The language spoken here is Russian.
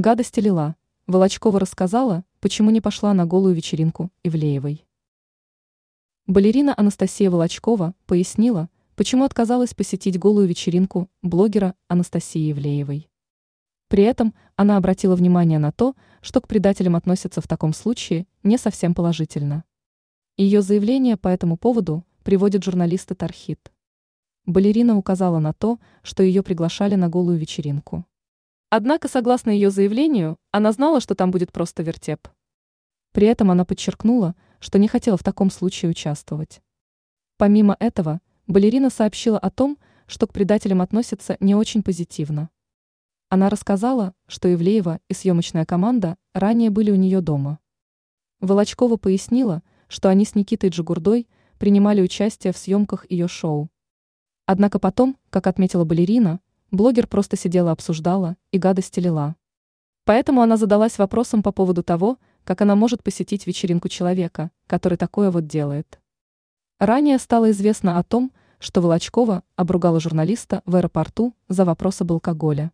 Гадости лила. Волочкова рассказала, почему не пошла на голую вечеринку Ивлеевой. Балерина Анастасия Волочкова пояснила, почему отказалась посетить голую вечеринку блогера Анастасии Ивлеевой. При этом она обратила внимание на то, что к предателям относятся в таком случае не совсем положительно. Ее заявление по этому поводу приводит журналисты Тархит. Балерина указала на то, что ее приглашали на голую вечеринку. Однако, согласно ее заявлению, она знала, что там будет просто вертеп. При этом она подчеркнула, что не хотела в таком случае участвовать. Помимо этого, балерина сообщила о том, что к предателям относятся не очень позитивно. Она рассказала, что Ивлеева и съемочная команда ранее были у нее дома. Волочкова пояснила, что они с Никитой Джигурдой принимали участие в съемках ее шоу. Однако потом, как отметила балерина, блогер просто сидела обсуждала и гадости лила. Поэтому она задалась вопросом по поводу того, как она может посетить вечеринку человека, который такое вот делает. Ранее стало известно о том, что Волочкова обругала журналиста в аэропорту за вопрос об алкоголе.